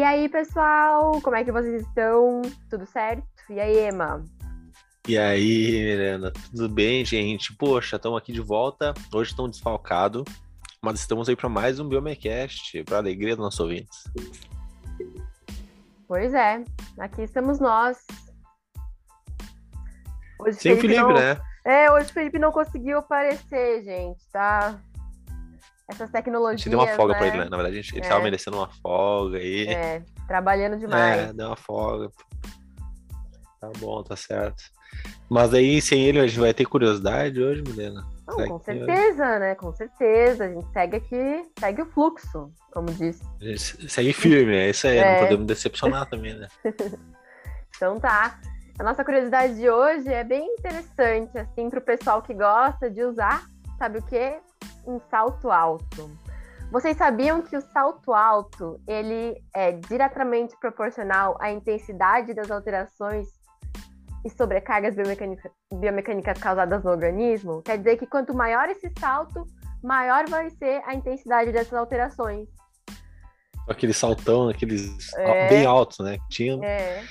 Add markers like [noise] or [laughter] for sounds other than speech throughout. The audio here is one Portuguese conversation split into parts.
E aí, pessoal, como é que vocês estão? Tudo certo? E aí, Emma? E aí, Miranda, tudo bem, gente? Poxa, estamos aqui de volta. Hoje estão desfalcados, mas estamos aí para mais um Biomecast, para alegria dos nossos ouvintes. Pois é, aqui estamos nós. Hoje Sem o Felipe, não... né? É, hoje o Felipe não conseguiu aparecer, gente, tá? Essas tecnologias. A gente deu uma folga né? pra ele, né? Na verdade, a gente, ele é. tava merecendo uma folga aí. É, trabalhando [laughs] demais. É, deu uma folga. Tá bom, tá certo. Mas aí, sem ele, a gente vai ter curiosidade hoje, Milena? Não, com certeza, hoje? né? Com certeza. A gente segue aqui, segue o fluxo, como disse. A gente segue firme, é isso aí. [laughs] É. Não podemos decepcionar também, né? [laughs] então tá. A nossa curiosidade de hoje é bem interessante, assim, para o pessoal que gosta de usar, sabe o quê? Um salto alto. Vocês sabiam que o salto alto ele é diretamente proporcional à intensidade das alterações e sobrecargas biomecânicas, biomecânicas causadas no organismo? Quer dizer que quanto maior esse salto, maior vai ser a intensidade dessas alterações. Aquele saltão, aqueles é, bem altos, né? Tinha. É.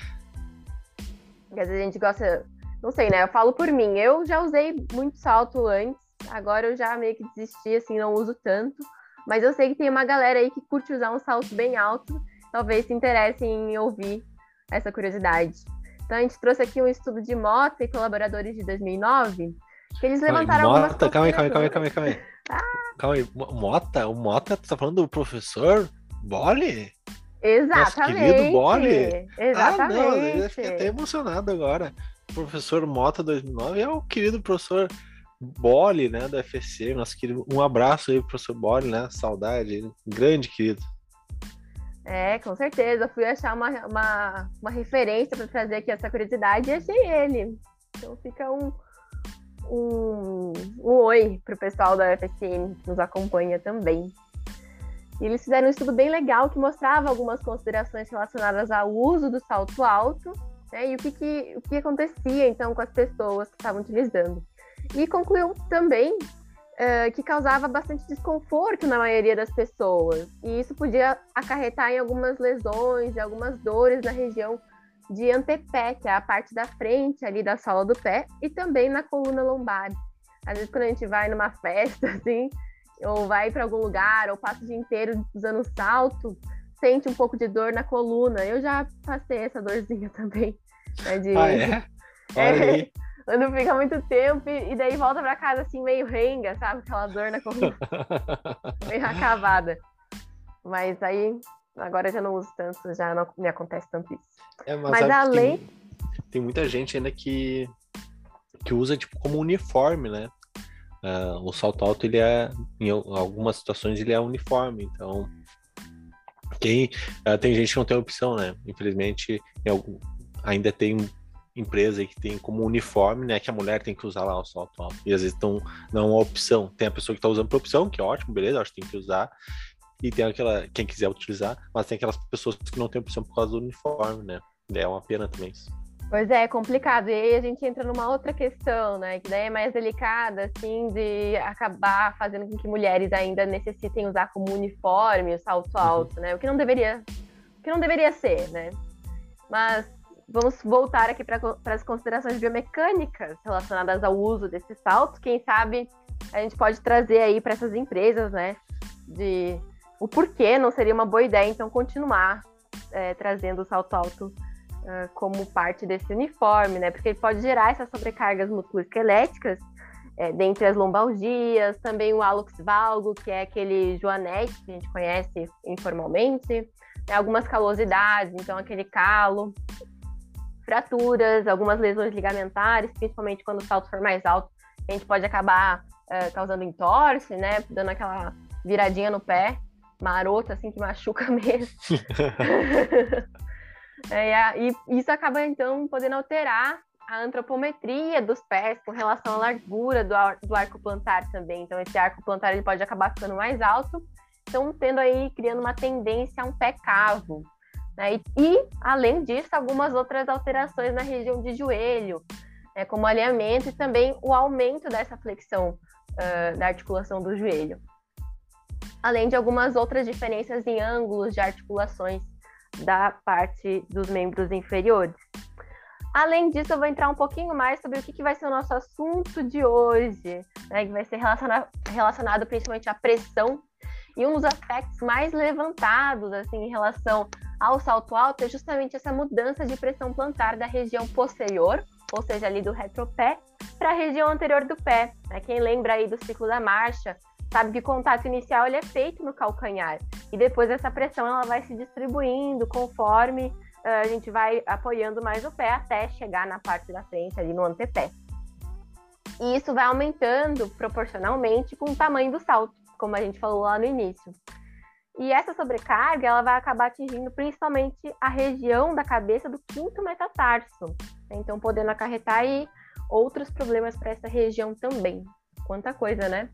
Quer dizer, a gente gosta. Não sei, né? Eu falo por mim. Eu já usei muito salto antes Agora eu já meio que desisti, assim, não uso tanto. Mas eu sei que tem uma galera aí que curte usar um salto bem alto. Talvez se interesse em ouvir essa curiosidade. Então a gente trouxe aqui um estudo de Mota e colaboradores de 2009, que eles levantaram Mota, algumas calma aí, calma aí, calma aí, calma aí, calma aí. Ah. Calma aí, Mota, o Mota, tu tá falando do professor Bole? Exatamente. Nosso querido Bole? Exatamente. Ah, não, eu fiquei até emocionado agora. O professor Mota 2009 é o querido professor Bole, né, da FSC, nosso querido. Um abraço aí pro professor Bole, né? Saudade, grande querido. É, com certeza. Fui achar uma, uma, uma referência para trazer aqui essa curiosidade e achei ele. Então fica um, um, um oi pro pessoal da FSM que nos acompanha também. E eles fizeram um estudo bem legal que mostrava algumas considerações relacionadas ao uso do salto alto né, e o que, que, o que acontecia então com as pessoas que estavam utilizando. E concluiu também uh, que causava bastante desconforto na maioria das pessoas. E isso podia acarretar em algumas lesões e algumas dores na região de antepé, que é a parte da frente ali da sola do pé, e também na coluna lombar. Às vezes, quando a gente vai numa [laughs] festa, assim, ou vai para algum lugar, ou passa o dia inteiro usando salto, sente um pouco de dor na coluna. Eu já passei essa dorzinha [laughs] também. Né, de... Ah, é? Olha é, aí quando fica muito tempo e, daí volta pra casa assim, meio renga, sabe? Aquela dor na coluna, [laughs] meio acabada. Mas aí, agora já não uso tanto, já não me acontece tanto isso. É, mas, mas além. Tem, tem, muita gente ainda que, que usa tipo como uniforme, né? Uh, o salto alto, ele é, em algumas situações, ele é uniforme, então. Quem, uh, tem gente que não tem opção, né? Infelizmente, algum, ainda tem empresa que tem como uniforme, né, que a mulher tem que usar lá o salto alto. E às vezes estão não é uma opção. Tem a pessoa que está usando por opção, que é ótimo, beleza, acho que tem que usar. E tem aquela, quem quiser utilizar, mas tem aquelas pessoas que não têm opção por causa do uniforme, né? É uma pena também isso. Pois é, é complicado. E aí a gente entra numa outra questão, né? Que daí é mais delicada, assim, de acabar fazendo com que mulheres ainda necessitem usar como uniforme o salto uhum. alto, uhum. né? O que não deveria, o que não deveria ser, né? Mas vamos voltar aqui para as considerações biomecânicas relacionadas ao uso desse salto. Quem sabe a gente pode trazer aí para essas empresas, né, de o porquê não seria uma boa ideia, então, continuar é, trazendo o salto alto uh, como parte desse uniforme, né, porque ele pode gerar essas sobrecargas musculoesqueléticas é, dentre as lombalgias, também o hálux valgo, que é aquele joanete que a gente conhece informalmente, né, algumas calosidades, então aquele calo, fraturas, algumas lesões ligamentares, principalmente quando o salto for mais alto, a gente pode acabar uh, causando entorse, né? Dando aquela viradinha no pé, marota, assim, que machuca [laughs] mesmo. [laughs] é, e isso acaba, então, podendo alterar a antropometria dos pés com relação à largura do, ar, do arco plantar também. Então, esse arco plantar ele pode acabar ficando mais alto, então tendo aí, criando uma tendência a um pé cavo. Né? E, além disso, algumas outras alterações na região de joelho, né? como alinhamento e também o aumento dessa flexão uh, da articulação do joelho. Além de algumas outras diferenças em ângulos de articulações da parte dos membros inferiores. Além disso, eu vou entrar um pouquinho mais sobre o que, que vai ser o nosso assunto de hoje, né, que vai ser relacionado, relacionado principalmente à pressão. E um dos aspectos mais levantados assim, em relação ao salto alto é justamente essa mudança de pressão plantar da região posterior, ou seja, ali do retropé, para a região anterior do pé. Né? Quem lembra aí do ciclo da marcha sabe que o contato inicial ele é feito no calcanhar e depois essa pressão ela vai se distribuindo conforme a gente vai apoiando mais o pé até chegar na parte da frente, ali no antepé. E isso vai aumentando proporcionalmente com o tamanho do salto, como a gente falou lá no início. E essa sobrecarga, ela vai acabar atingindo principalmente a região da cabeça do quinto metatarso. Né? Então, podendo acarretar aí outros problemas para essa região também. Quanta coisa, né?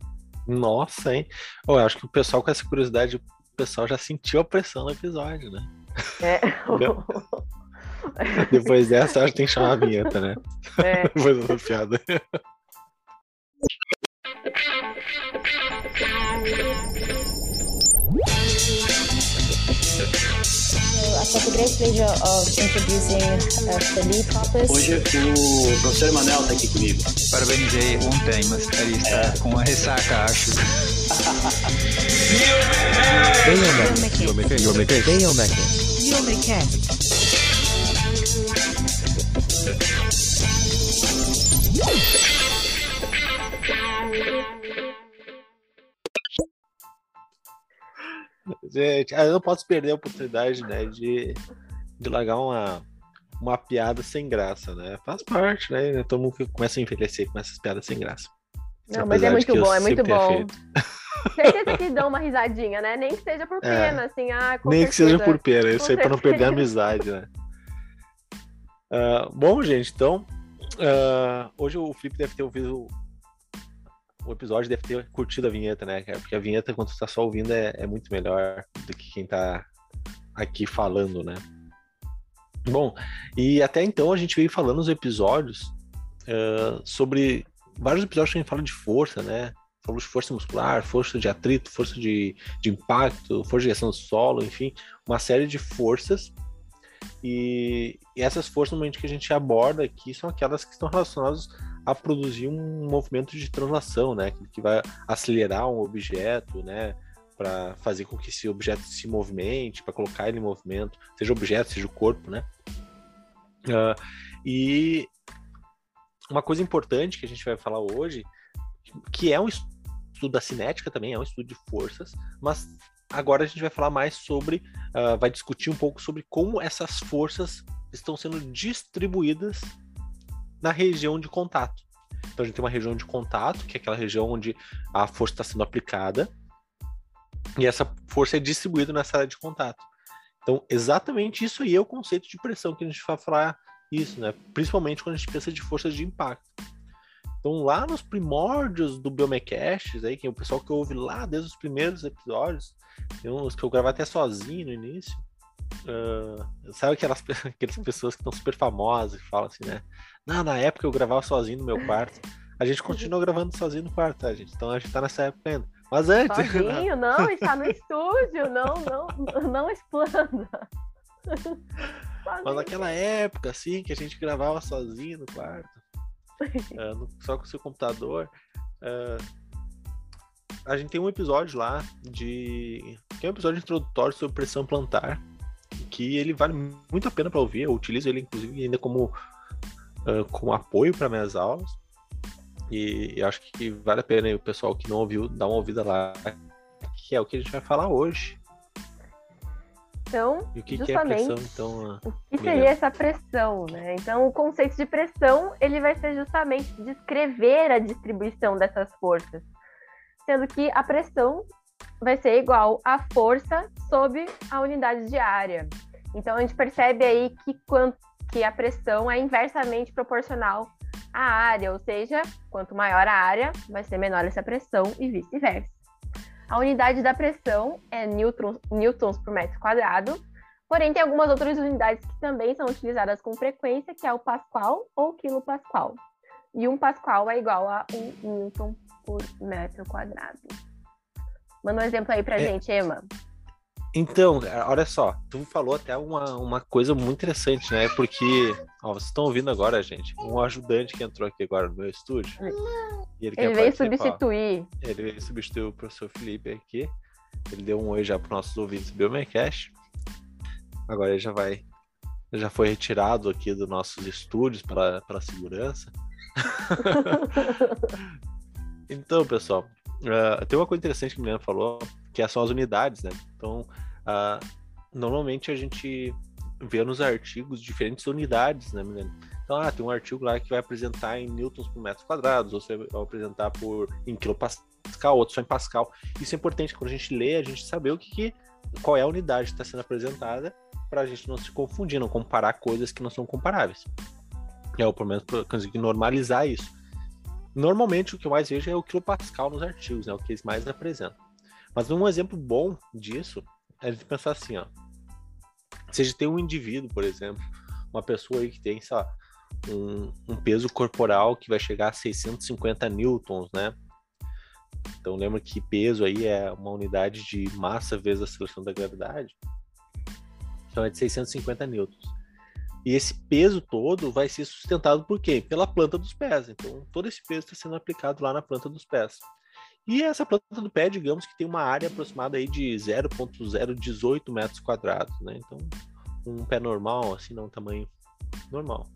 Nossa, hein? eu acho que o pessoal com essa curiosidade, o pessoal já sentiu a pressão no episódio, né? É. [laughs] Depois dessa, acho que tem que chamar a vinheta, né? É. [laughs] Depois da piada. [laughs] I felt a great pleasure of introducing uh, Felipe Hoppes. Hoje o professor Emanuel está aqui comigo. Parabenizei ontem, mas ele está é. com uma ressaca, acho. Biomechanics. Gente, eu não posso perder a oportunidade, né, de, de largar uma, uma piada sem graça, né? Faz parte, né? Todo mundo que começa a envelhecer com essas piadas sem graça. Não, mas é muito bom, é muito bom. Certeza [laughs] que dão uma risadinha, né? Nem que seja por é. pena, é. assim, ah, Nem certeza. que seja por pena, isso aí pra não perder a amizade, né? Uh, bom, gente, então. Uh, hoje o Felipe deve ter ouvido. O episódio deve ter curtido a vinheta, né, Porque a vinheta, quando você tá só ouvindo, é, é muito melhor do que quem tá aqui falando, né? Bom, e até então a gente veio falando nos episódios uh, sobre vários episódios que a gente fala de força, né? falamos de força muscular, força de atrito, força de, de impacto, força de reação do solo, enfim, uma série de forças. E, e essas forças, no momento que a gente aborda aqui, são aquelas que estão relacionadas a produzir um movimento de translação, né? Que vai acelerar um objeto, né? Para fazer com que esse objeto se movimente, para colocar ele em movimento, seja objeto, seja o corpo, né? Uh, e uma coisa importante que a gente vai falar hoje, que é um estudo da cinética também, é um estudo de forças, mas agora a gente vai falar mais sobre, uh, vai discutir um pouco sobre como essas forças estão sendo distribuídas na região de contato. Então a gente tem uma região de contato, que é aquela região onde a força está sendo aplicada, e essa força é distribuída nessa área de contato. Então, exatamente isso aí é o conceito de pressão que a gente vai falar isso, né? Principalmente quando a gente pensa de forças de impacto. Então, lá nos primórdios do Biomecast, aí, que é o pessoal que ouve lá desde os primeiros episódios, tem uns que eu gravo até sozinho no início. Uh, sabe aquelas, [laughs] aquelas pessoas que estão super famosas e falam assim, né? Não, na época eu gravava sozinho no meu quarto. A gente continua gravando sozinho no quarto, tá, gente? Então a gente tá nessa época ainda. Mas antes. [laughs] Sozinho, não, está no [laughs] estúdio, não, não, não explana. Mas naquela época, assim, que a gente gravava sozinho no quarto. uh, só com o seu computador. Uh, a gente tem um episódio lá de. que é um episódio introdutório sobre pressão plantar. Que ele vale muito a pena para ouvir. Eu utilizo ele, inclusive, ainda como, uh, como apoio para minhas aulas. E acho que vale a pena o pessoal que não ouviu dar uma ouvida lá, que é o que a gente vai falar hoje. Então, e o que, justamente, que é pressão, então? O que seria essa pressão, né? Então, o conceito de pressão, ele vai ser justamente descrever a distribuição dessas forças. Sendo que a pressão vai ser igual à força sobre a unidade de área. Então, a gente percebe aí que, quanto, que a pressão é inversamente proporcional à área, ou seja, quanto maior a área, vai ser menor essa pressão e vice-versa. A unidade da pressão é newtons, newtons por metro quadrado, porém tem algumas outras unidades que também são utilizadas com frequência, que é o pascal ou quilopascal. E um pascal é igual a um newton por metro quadrado. Manda um exemplo aí pra é, gente, Emma. Então, olha só, tu falou até uma, uma coisa muito interessante, né? Porque, ó, vocês estão ouvindo agora, gente, um ajudante que entrou aqui agora no meu estúdio. ele, ele veio substituir. Ele veio substituir o professor Felipe aqui. Ele deu um oi já para nossos ouvintes do Biomecast. Agora ele já vai. Já foi retirado aqui dos nossos estúdios para, para segurança. [laughs] [laughs] então, pessoal, uh, tem uma coisa interessante que a menina falou, que são as unidades, né? Então, uh, normalmente a gente vê nos artigos diferentes unidades, né, menina? Então, ah, tem um artigo lá que vai apresentar em newtons por metro quadrado, ou você vai apresentar por em quilopascal, outro só em pascal. Isso é importante quando a gente lê, a gente saber o que, que qual é a unidade que está sendo apresentada para a gente não se confundir, não comparar coisas que não são comparáveis. É, ou pelo menos conseguir normalizar isso. Normalmente o que eu mais vejo é o quilopascal nos artigos, né? O que eles mais apresentam. Mas um exemplo bom disso é gente pensar assim, ó. Se a gente tem um indivíduo, por exemplo, uma pessoa aí que tem, sei lá, um, um peso corporal que vai chegar a 650 newtons, né? Então lembra que peso aí é uma unidade de massa vezes a aceleração da gravidade. Então é de 650 newtons. E esse peso todo vai ser sustentado por quem? Pela planta dos pés. Então todo esse peso está sendo aplicado lá na planta dos pés. E essa planta do pé, digamos que tem uma área aproximada aí de 0.018 metros quadrados, né? Então um pé normal, assim, não um tamanho normal.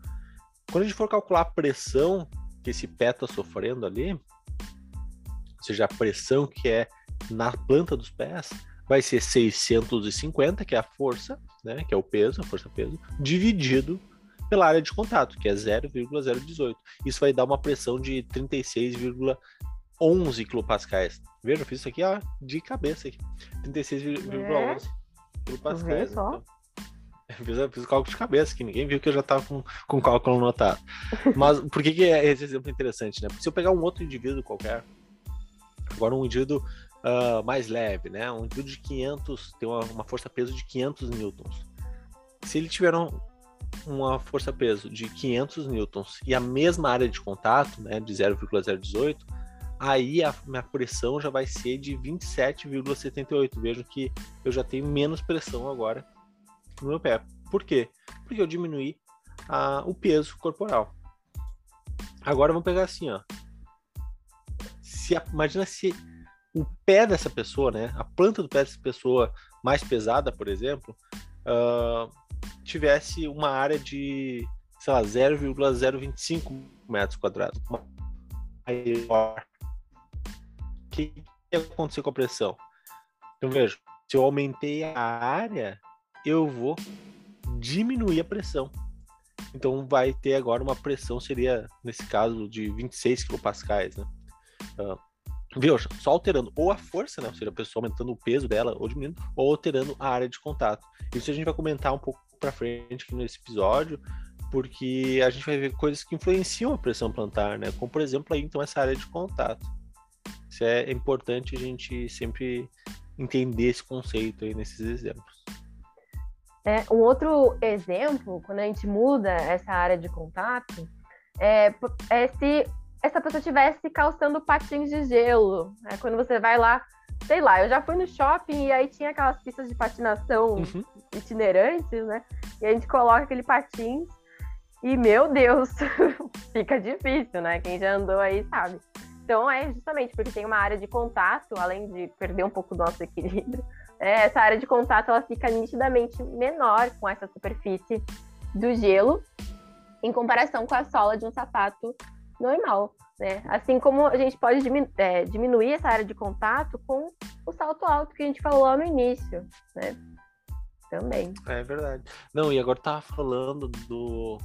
Quando a gente for calcular a pressão que esse pé está sofrendo ali, ou seja, a pressão que é na planta dos pés, vai ser 650, que é a força, né, que é o peso, a força-peso, dividido pela área de contato, que é 0,018. Isso vai dar uma pressão de 36,11 kilopascais. Veja, eu fiz isso aqui ó, de cabeça. 36,11 é. kilopascais. Então, [laughs] fiz, fiz o cálculo de cabeça, que ninguém viu que eu já estava com, com o cálculo anotado. Mas [laughs] por que, que é esse exemplo interessante, né? Porque se eu pegar um outro indivíduo qualquer, agora um indivíduo uh, mais leve, né? Um indivíduo de 500 tem uma, uma força-peso de 500 newtons. Se ele tiver um, uma força-peso de 500 newtons e a mesma área de contato, né, de 0,018, aí a minha pressão já vai ser de 27,78. Vejam que eu já tenho menos pressão agora no meu pé. Por quê? Porque eu diminuí a, o peso corporal. Agora vamos pegar assim, ó. Se, imagina se o pé dessa pessoa, né, a planta do pé dessa pessoa mais pesada, por exemplo, uh, tivesse uma área de, sei lá, 0,025 metros quadrados. Maior. O que ia acontecer com a pressão? Então veja, se eu aumentei a área, eu vou diminuir a pressão. Então vai ter agora uma pressão, seria, nesse caso, de 26 kPa, né? Uh, viu? Só alterando ou a força, né? Ou seja, a pessoa aumentando o peso dela ou diminuindo, ou alterando a área de contato. Isso a gente vai comentar um pouco para frente aqui nesse episódio, porque a gente vai ver coisas que influenciam a pressão plantar, né? Como por exemplo aí então essa área de contato. Isso é importante a gente sempre entender esse conceito aí nesses exemplos. É, um outro exemplo, quando a gente muda essa área de contato, é, é se essa pessoa estivesse calçando patins de gelo. Né? Quando você vai lá, sei lá, eu já fui no shopping e aí tinha aquelas pistas de patinação uhum. itinerantes, né? E a gente coloca aquele patins e, meu Deus, [laughs] fica difícil, né? Quem já andou aí sabe. Então é justamente porque tem uma área de contato, além de perder um pouco do nosso equilíbrio, [laughs] é, essa área de contato ela fica nitidamente menor com essa superfície do gelo em comparação com a sola de um sapato normal, né? Assim como a gente pode diminu é, diminuir essa área de contato com o salto alto que a gente falou lá no início, né? Também. É verdade. Não, e agora tava falando do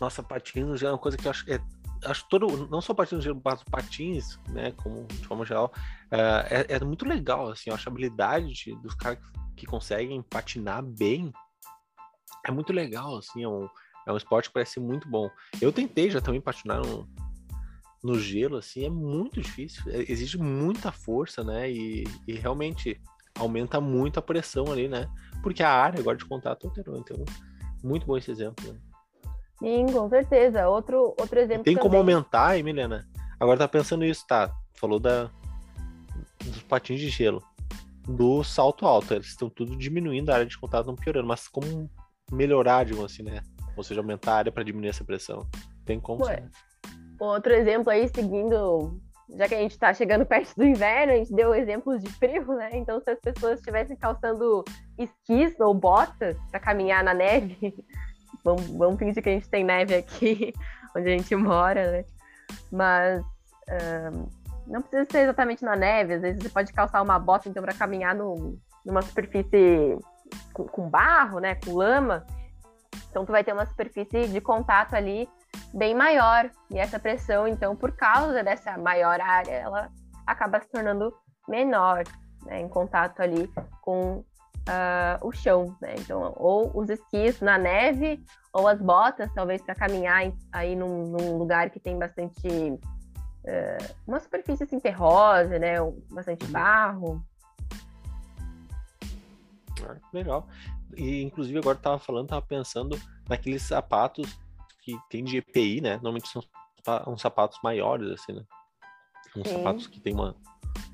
nossa patins já é uma coisa que eu acho é acho todo não só patins mas patins né como de forma geral é, é, é muito legal assim acho a habilidade dos caras que conseguem patinar bem é muito legal assim é um, é um esporte que parece muito bom. Eu tentei já também patinar no, no gelo, assim, é muito difícil. É, exige muita força, né? E, e, realmente aumenta muito a pressão ali, né? Porque a área agora de contato alterou. Então, muito bom esse exemplo, né? Sim, com certeza. Outro, outro exemplo. E tem também. como aumentar, hein, Milena? Agora tá pensando isso, tá? Falou da, dos patins de gelo. do salto alto. Eles estão tudo diminuindo, a área de contato não piorando, mas como melhorar, digamos assim, né? Ou seja, aumentar a área para diminuir essa pressão. Tem como. Ué, outro exemplo aí, seguindo, já que a gente está chegando [laughs] perto do inverno, a gente deu exemplos de frio, né? Então, se as pessoas estivessem calçando esquis ou botas para caminhar na neve, [laughs] vamos, vamos fingir que a gente tem neve aqui [laughs] onde a gente mora, né? Mas um, não precisa ser exatamente na neve, às vezes você pode calçar uma bota então para caminhar no, numa superfície com, com barro, né? Com lama. Então tu vai ter uma superfície de contato ali bem maior. E essa pressão, então, por causa dessa maior área, ela acaba se tornando menor, né, em contato ali com uh, o chão. Né? Então, ou os esquis na neve, ou as botas, talvez para caminhar aí num, num, lugar que tem bastante. Uh, uma superfície assim, terrosa, né? Bastante barro. Ah, legal. E inclusive agora estava falando, estava pensando naqueles sapatos que tem de EPI, né? Normalmente são uns sapatos maiores, assim, né? Uns Sim. sapatos que tem uma,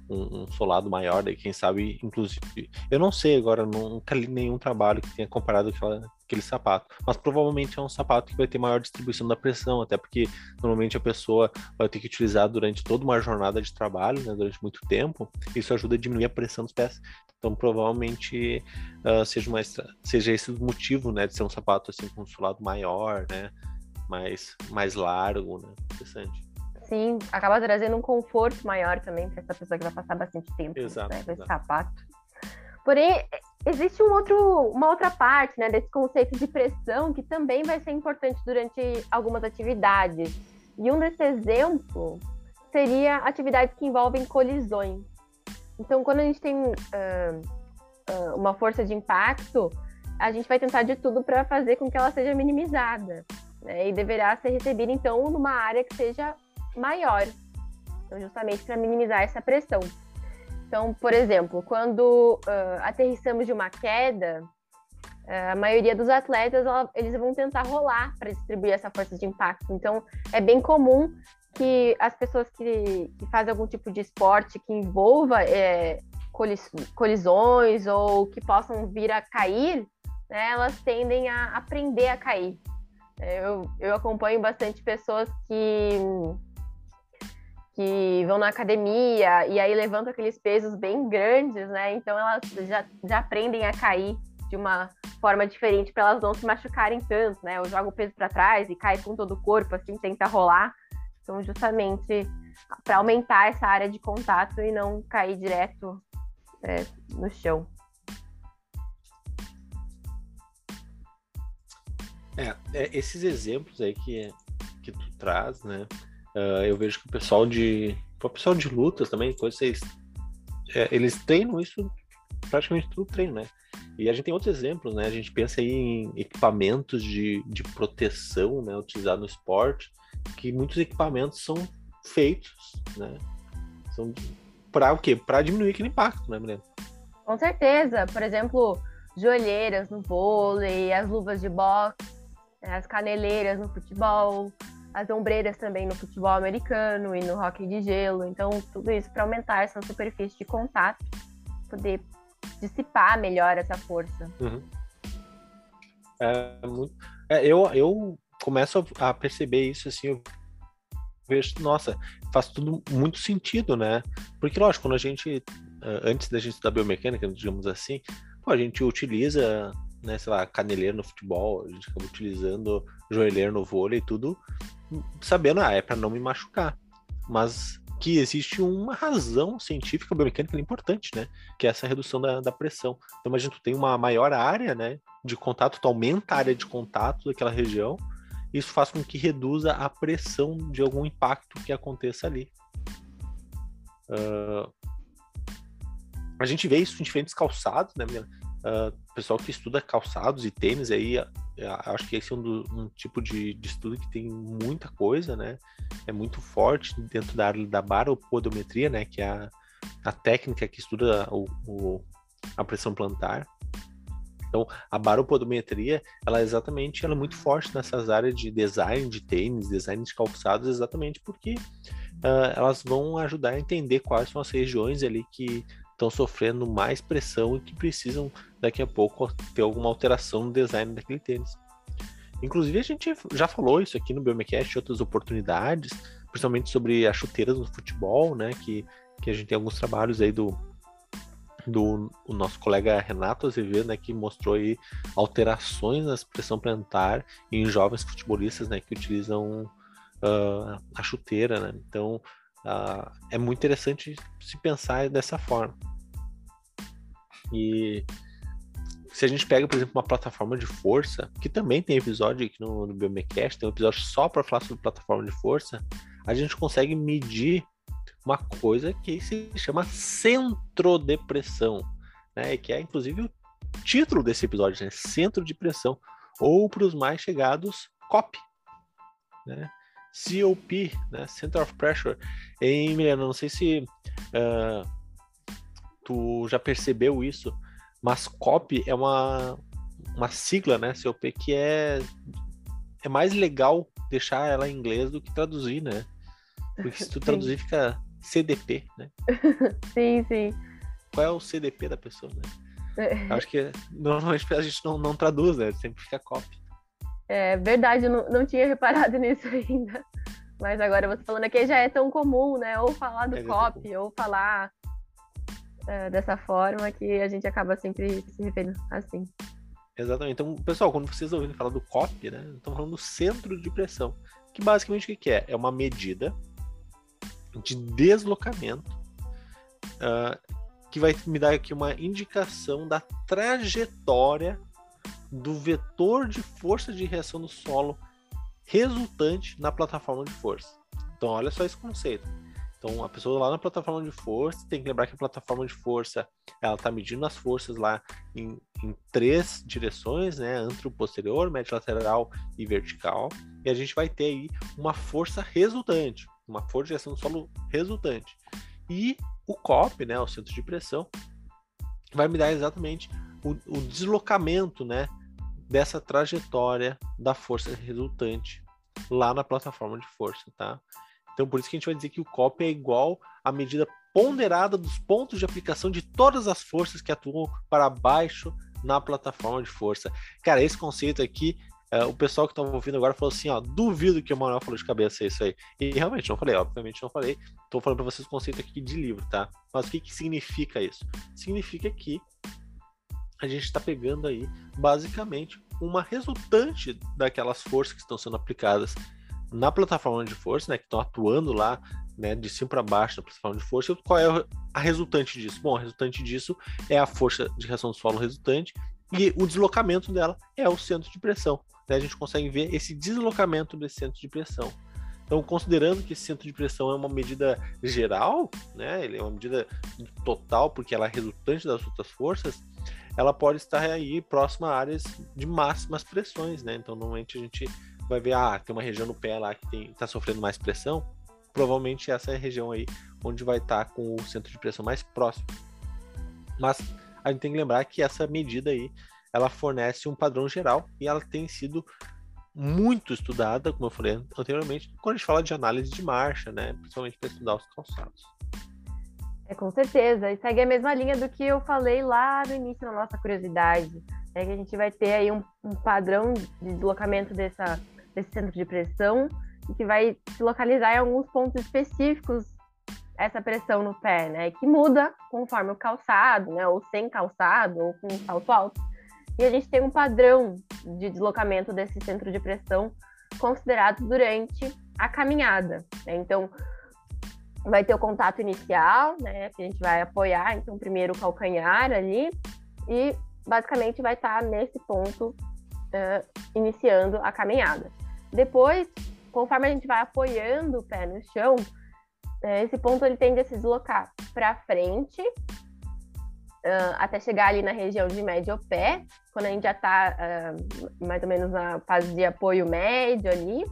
um, um, solado maior, daí quem sabe, inclusive. Eu não sei agora, nunca li nenhum trabalho que tenha comparado aquela, aquele sapato. Mas provavelmente é um sapato que vai ter maior distribuição da pressão, até porque normalmente a pessoa vai ter que utilizar durante toda uma jornada de trabalho, né, durante muito tempo. Isso ajuda a diminuir a pressão dos pés. Então, provavelmente uh, seja, uma, seja esse o motivo, né, de ser um sapato assim com um solado maior, né, mais, mais largo, né? Interessante. Sim, acaba trazendo um conforto maior também para essa pessoa que vai passar bastante tempo exato, né, com esse sapato. Porém, existe um outro, uma outra parte né, desse conceito de pressão que também vai ser importante durante algumas atividades. E um desses exemplos seria atividades que envolvem colisões. Então, quando a gente tem uh, uh, uma força de impacto, a gente vai tentar de tudo para fazer com que ela seja minimizada né, e deverá ser recebida, então, numa área que seja maior, então, justamente para minimizar essa pressão. Então, por exemplo, quando uh, aterrissamos de uma queda, a maioria dos atletas ela, eles vão tentar rolar para distribuir essa força de impacto. Então, é bem comum que as pessoas que, que fazem algum tipo de esporte que envolva é, colis, colisões ou que possam vir a cair, né, elas tendem a aprender a cair. Eu, eu acompanho bastante pessoas que, que vão na academia e aí levantam aqueles pesos bem grandes, né? Então elas já, já aprendem a cair de uma forma diferente para elas não se machucarem tanto, né? Eu jogo o peso para trás e cai com todo o corpo, assim, tenta rolar. Então, justamente para aumentar essa área de contato e não cair direto é, no chão. É, é, esses exemplos aí que, que tu traz, né? Uh, eu vejo que o pessoal de. O pessoal de lutas também, coisas. É, eles treinam isso praticamente tudo treino, né? E a gente tem outros exemplos, né? A gente pensa aí em equipamentos de, de proteção, né? Utilizados no esporte, que muitos equipamentos são feitos, né? São para o quê? Para diminuir aquele impacto, né, Milena? Com certeza. Por exemplo, joelheiras no vôlei, as luvas de boxe, as caneleiras no futebol, as ombreiras também no futebol americano e no hockey de gelo. Então, tudo isso para aumentar essa superfície de contato, poder dissipar melhor essa força. Uhum. É, muito... é, eu, eu começo a perceber isso assim, eu vejo, nossa, faz tudo muito sentido, né? Porque, lógico, quando a gente, antes da gente estudar biomecânica, digamos assim, pô, a gente utiliza né, sei lá, caneleiro no futebol, a gente acaba utilizando joelheiro no vôlei, tudo sabendo, ah, é para não me machucar. Mas que existe uma razão científica biomecânica importante, né? Que é essa redução da, da pressão. Então, a gente tem uma maior área, né, de contato, tu aumenta a área de contato daquela região, isso faz com que reduza a pressão de algum impacto que aconteça ali. Uh, a gente vê isso em diferentes calçados, né, Uh, pessoal que estuda calçados e tênis aí, uh, acho que esse é um, do, um tipo de, de, estudo que tem muita coisa, né? É muito forte dentro da área da baropodometria, né? Que é a, a técnica que estuda o, o, a pressão plantar. Então, a baropodometria, ela é exatamente, ela é muito forte nessas áreas de design de tênis, design de calçados, exatamente porque uh, elas vão ajudar a entender quais são as regiões ali que estão sofrendo mais pressão e que precisam daqui a pouco ter alguma alteração no design daquele tênis. Inclusive, a gente já falou isso aqui no Biomecast, outras oportunidades, principalmente sobre as chuteiras no futebol, né? Que, que a gente tem alguns trabalhos aí do, do o nosso colega Renato Azevedo, né, que mostrou aí alterações na expressão plantar em jovens futebolistas, né, que utilizam uh, a chuteira, né? Então, uh, é muito interessante se pensar dessa forma. E se a gente pega, por exemplo, uma plataforma de força, que também tem episódio aqui no, no Biomecast, tem um episódio só para falar sobre plataforma de força, a gente consegue medir uma coisa que se chama centro de pressão, né? Que é inclusive o título desse episódio, né? Centro de pressão, ou para os mais chegados, COP, né? COP, né? Center of Pressure. Em Milena, não sei se uh, tu já percebeu isso, mas COP é uma, uma sigla, né? COP que é é mais legal deixar ela em inglês do que traduzir, né? Porque se tu traduzir [laughs] fica CDP, né? [laughs] sim, sim. Qual é o CDP da pessoa, né? É. Acho que normalmente a gente não, não traduz, né? Sempre fica copy. É verdade, eu não, não tinha reparado [laughs] nisso ainda. Mas agora você falando aqui já é tão comum, né? Ou falar do é copy, ou falar é, dessa forma que a gente acaba sempre se referindo assim. Exatamente. Então, pessoal, quando vocês ouvirem falar do COP, né? Estão falando do centro de pressão. Que basicamente o que é? É uma medida de deslocamento uh, que vai me dar aqui uma indicação da trajetória do vetor de força de reação do solo resultante na plataforma de força. Então, olha só esse conceito. Então, a pessoa lá na plataforma de força tem que lembrar que a plataforma de força ela está medindo as forças lá em, em três direções, né? Antro, posterior, médio lateral e vertical. E a gente vai ter aí uma força resultante uma força de ação do solo resultante. E o COP, né, o centro de pressão, vai me dar exatamente o, o deslocamento, né, dessa trajetória da força resultante lá na plataforma de força, tá? Então por isso que a gente vai dizer que o COP é igual à medida ponderada dos pontos de aplicação de todas as forças que atuam para baixo na plataforma de força. Cara, esse conceito aqui é, o pessoal que estava ouvindo agora falou assim, ó, duvido que o Manuel falou de cabeça isso aí. E realmente não falei, obviamente não falei. Estou falando para vocês o conceito aqui de livro, tá? Mas o que, que significa isso? Significa que a gente está pegando aí, basicamente, uma resultante daquelas forças que estão sendo aplicadas na plataforma de força, né, que estão atuando lá, né, de cima para baixo na plataforma de força. Qual é a resultante disso? Bom, a resultante disso é a força de reação do solo resultante e o deslocamento dela é o centro de pressão né, a gente consegue ver esse deslocamento desse centro de pressão. Então, considerando que esse centro de pressão é uma medida geral, né, ele é uma medida total, porque ela é resultante das outras forças, ela pode estar aí próxima a áreas de máximas pressões, né? Então, normalmente a gente vai ver, ah, tem uma região no pé lá que está sofrendo mais pressão, provavelmente essa é a região aí onde vai estar tá com o centro de pressão mais próximo. Mas a gente tem que lembrar que essa medida aí ela fornece um padrão geral e ela tem sido muito estudada, como eu falei anteriormente, quando a gente fala de análise de marcha, né? Principalmente para estudar os calçados. É, com certeza. E segue a mesma linha do que eu falei lá no início na nossa curiosidade. É que a gente vai ter aí um, um padrão de deslocamento dessa, desse centro de pressão e que vai se localizar em alguns pontos específicos essa pressão no pé, né? Que muda conforme o calçado, né? Ou sem calçado, ou com salto alto. E a gente tem um padrão de deslocamento desse centro de pressão considerado durante a caminhada. Né? Então, vai ter o contato inicial, né, que a gente vai apoiar, então, primeiro o calcanhar ali, e basicamente vai estar nesse ponto uh, iniciando a caminhada. Depois, conforme a gente vai apoiando o pé no chão, uh, esse ponto ele tende a se deslocar para frente uh, até chegar ali na região de médio pé, quando a gente já está uh, mais ou menos na fase de apoio médio ali,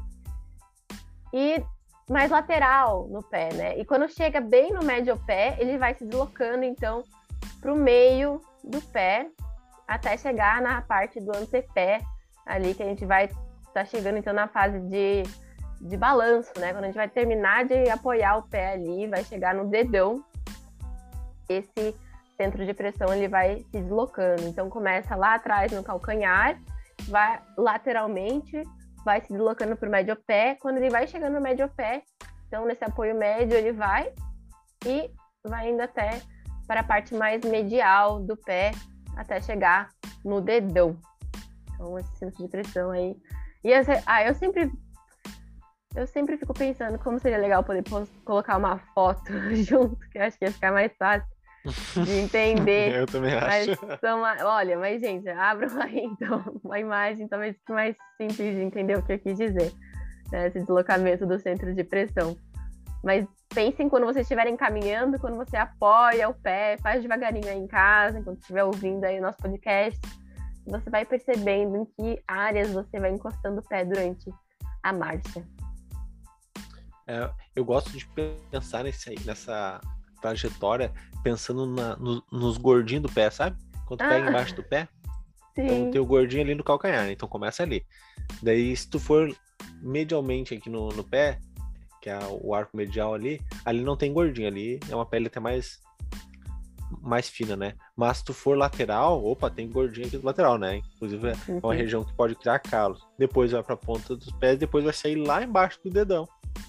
e mais lateral no pé, né? E quando chega bem no médio pé, ele vai se deslocando então para o meio do pé até chegar na parte do antepé ali que a gente vai estar tá chegando então na fase de, de balanço, né? Quando a gente vai terminar de apoiar o pé ali, vai chegar no dedão esse centro de pressão ele vai se deslocando. Então começa lá atrás no calcanhar, vai lateralmente, vai se deslocando para o médio pé. Quando ele vai chegando no médio pé, então nesse apoio médio ele vai e vai indo até para a parte mais medial do pé, até chegar no dedão. Então esse centro de pressão aí. E essa, ah, eu sempre eu sempre fico pensando como seria legal poder colocar uma foto [laughs] junto, que eu acho que ia ficar mais fácil de entender. [laughs] eu também mas acho. São, olha, mas gente, abram aí [laughs] então uma imagem talvez mais simples de entender o que eu quis dizer. Né? Esse deslocamento do centro de pressão. Mas pensem quando vocês estiverem caminhando, quando você apoia o pé, faz devagarinho aí em casa, enquanto estiver ouvindo aí o nosso podcast, você vai percebendo em que áreas você vai encostando o pé durante a marcha. É, eu gosto de pensar nesse, nessa trajetória pensando na, no, nos gordinhos do pé, sabe? Quando ah, pega embaixo do pé, então sim. então tem o gordinho ali no calcanhar, né? então começa ali. Daí, se tu for medialmente aqui no, no pé, que é o arco medial ali, ali não tem gordinho, ali é uma pele até mais mais fina, né? Mas se tu for lateral, opa, tem gordinho aqui do lateral, né? Inclusive é uma uhum. região que pode criar calos. Depois vai pra ponta dos pés, depois vai sair lá embaixo do dedão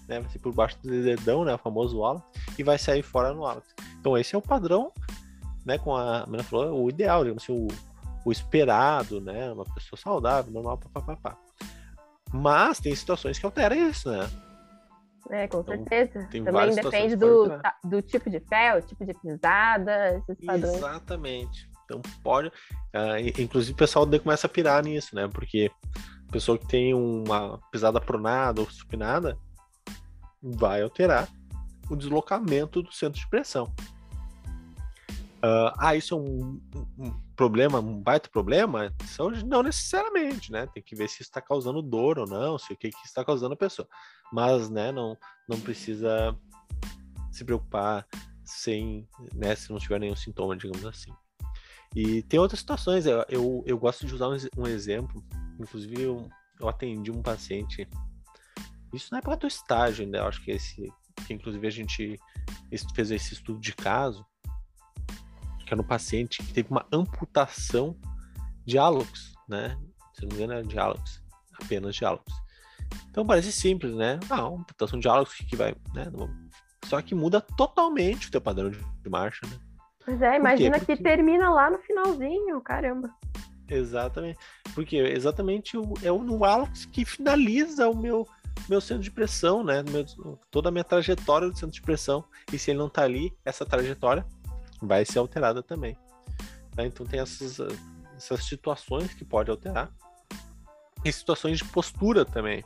né? Vai ser por baixo do dedão, né? O famoso ala, e vai sair fora no ala. Então esse é o padrão, né? Com a Ana falou, o ideal, digamos assim, o, o esperado, né? Uma pessoa saudável, normal, papapá. Mas tem situações que alteram isso, né? É, com então, certeza. Também depende do, do tipo de pé, o tipo de pisada, esses padrões. Exatamente. Então pode. Uh, inclusive o pessoal começa a pirar nisso, né? Porque a pessoa que tem uma pisada pronada ou supinada, vai alterar o deslocamento do centro de pressão. Uh, ah, isso é um, um, problema, um baita problema? Não necessariamente, né? Tem que ver se está causando dor ou não, se o que, que está causando a pessoa. Mas, né, não, não precisa se preocupar sem, né, se não tiver nenhum sintoma, digamos assim. E tem outras situações, eu, eu, eu gosto de usar um, um exemplo, inclusive eu, eu atendi um paciente isso na época do estágio, né? Eu acho que esse, que inclusive a gente fez esse estudo de caso, que era um paciente que teve uma amputação de hálux, né? Se não me engano, é de hálux, apenas de hálux. Então parece simples, né? Ah, uma amputação de hálux que vai, né? Só que muda totalmente o teu padrão de marcha, né? Pois é, imagina Porque... que termina lá no finalzinho, caramba. Exatamente. Porque exatamente o, é o no que finaliza o meu meu centro de pressão, né? Meu, toda a minha trajetória do centro de pressão. E se ele não tá ali, essa trajetória vai ser alterada também. Tá? Então tem essas, essas situações que pode alterar. E situações de postura também.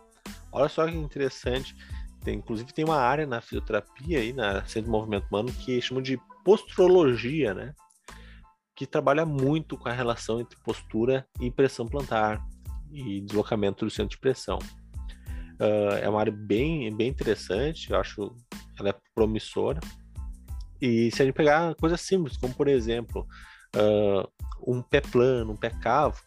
Olha só que interessante. Tem, inclusive tem uma área na fisioterapia aí, na Centro de Movimento Humano, que chama de posturologia, né? Que trabalha muito com a relação entre postura e pressão plantar e deslocamento do centro de pressão. Uh, é uma área bem, bem interessante, eu acho ela é promissora. E se a gente pegar coisas simples, como por exemplo, uh, um pé plano, um pé cavo,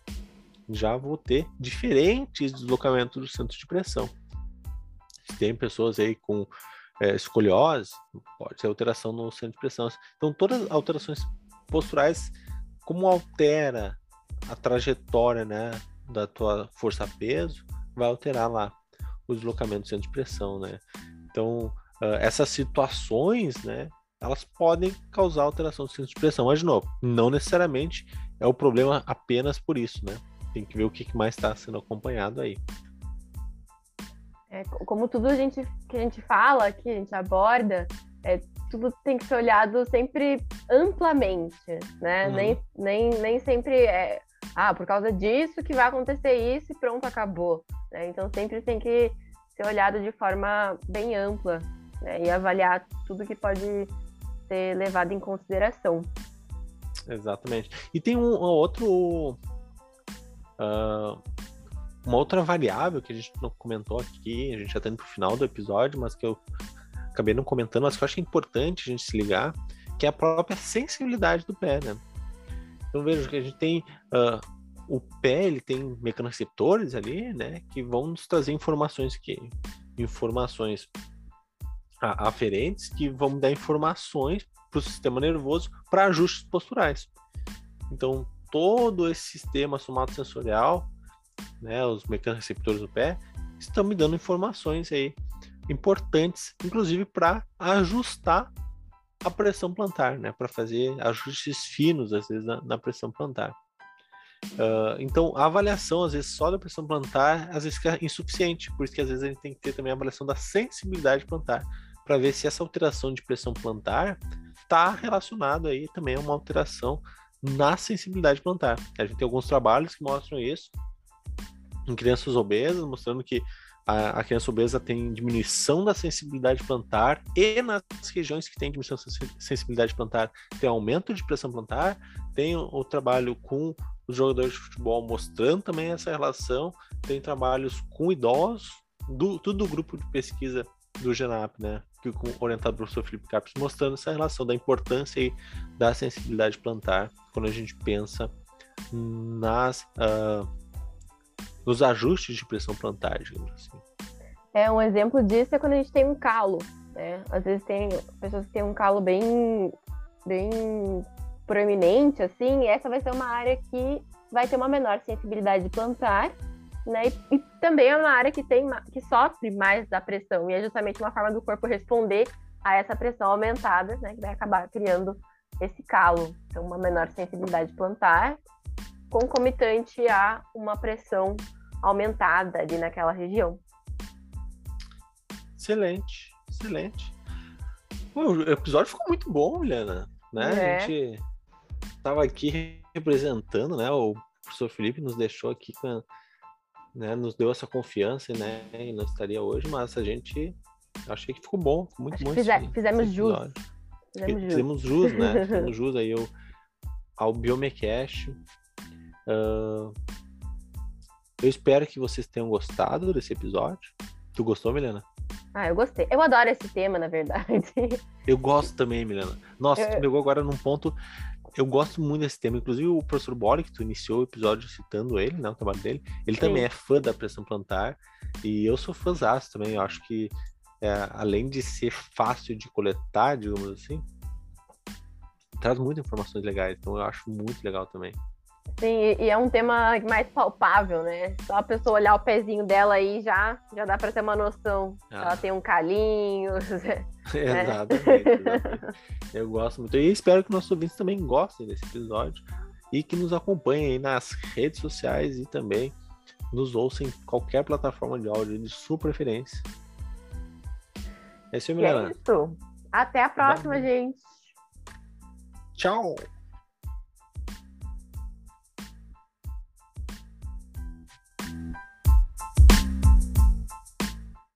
já vou ter diferentes deslocamentos do centro de pressão. Se tem pessoas aí com é, escoliose, pode ser alteração no centro de pressão. Então, todas as alterações posturais, como altera a trajetória né, da tua força-peso, vai alterar lá o deslocamento do centro de pressão, né? Então, uh, essas situações, né, elas podem causar alteração do centro de pressão, mas de novo, não necessariamente é o problema apenas por isso, né? Tem que ver o que mais está sendo acompanhado aí. É, como tudo a gente, que a gente fala, que a gente aborda, é, tudo tem que ser olhado sempre amplamente, né? Uhum. Nem, nem, nem sempre é, ah, por causa disso que vai acontecer isso e pronto, acabou. Né? Então sempre tem que ser olhado de forma bem ampla né? e avaliar tudo que pode ser levado em consideração. Exatamente. E tem um, um outro. Uh, uma outra variável que a gente não comentou aqui, a gente já está indo para o final do episódio, mas que eu acabei não comentando, mas que eu acho importante a gente se ligar, que é a própria sensibilidade do pé, né? Então veja que a gente tem uh, o pé, ele tem mecanoreceptores ali, né, que vão nos trazer informações que informações aferentes que vão dar informações para o sistema nervoso para ajustes posturais. Então, todo esse sistema somatosensorial, né, os receptores do pé, estão me dando informações aí importantes, inclusive para ajustar a pressão plantar, né, para fazer ajustes finos às vezes na, na pressão plantar. Uh, então, a avaliação, às vezes, só da pressão plantar, às vezes fica insuficiente, por isso que às vezes a gente tem que ter também a avaliação da sensibilidade plantar, para ver se essa alteração de pressão plantar está relacionado aí também a uma alteração na sensibilidade plantar. A gente tem alguns trabalhos que mostram isso em crianças obesas, mostrando que a, a criança obesa tem diminuição da sensibilidade plantar e nas regiões que tem diminuição da sensibilidade plantar tem aumento de pressão plantar. Tem o, trabalho com os jogadores de futebol mostrando também essa relação. Tem trabalhos com idosos, do, tudo do grupo de pesquisa do GENAP, né? Que, com, orientado pelo professor Felipe Capes, mostrando essa relação da importância aí da sensibilidade plantar quando a gente pensa nas uh, nos ajustes de pressão plantar, digamos assim. É, um exemplo disso é quando a gente tem um calo, né? Às vezes tem pessoas que têm um calo bem, bem proeminente, assim, essa vai ser uma área que vai ter uma menor sensibilidade plantar, né? E, e, também é uma área que tem que sofre mais da pressão, e é justamente uma forma do corpo responder a essa pressão aumentada, né? Que vai acabar criando esse calo. Então, uma menor sensibilidade plantar, concomitante a uma pressão aumentada ali naquela região. Excelente, excelente. O episódio ficou muito bom, Juliana. Né? É. A gente estava aqui representando, né? O professor Felipe nos deixou aqui né? Nos deu essa confiança, né? E não estaria hoje, mas a gente achei que ficou bom, ficou muito bom. Fizer, fizemos jus. Fizemos jus. Fizemos jus, né? [laughs] fizemos jus aí ao, ao Biomecast. Uh, eu espero que vocês tenham gostado desse episódio. Tu gostou, Milena? Ah, eu gostei. Eu adoro esse tema, na verdade. [laughs] Eu gosto também, Milena. Nossa, eu... tu pegou agora num ponto. Eu gosto muito desse tema. Inclusive, o professor Bori, que tu iniciou o episódio citando ele, né? O trabalho dele. Ele Sim. também é fã da pressão plantar. E eu sou fãzaço também. Eu acho que, é, além de ser fácil de coletar, digamos assim, traz muitas informações legais. Então, eu acho muito legal também. Sim, e é um tema mais palpável, né? Só a pessoa olhar o pezinho dela aí já, já dá para ter uma noção. Ah. Ela tem um calinho. [laughs] Né? Exatamente, exatamente. Eu gosto muito. E espero que nossos ouvintes também gostem desse episódio e que nos acompanhem aí nas redes sociais e também nos ouçam em qualquer plataforma de áudio de sua preferência. É isso aí, Milena. É isso. Até a próxima, gente. Tchau.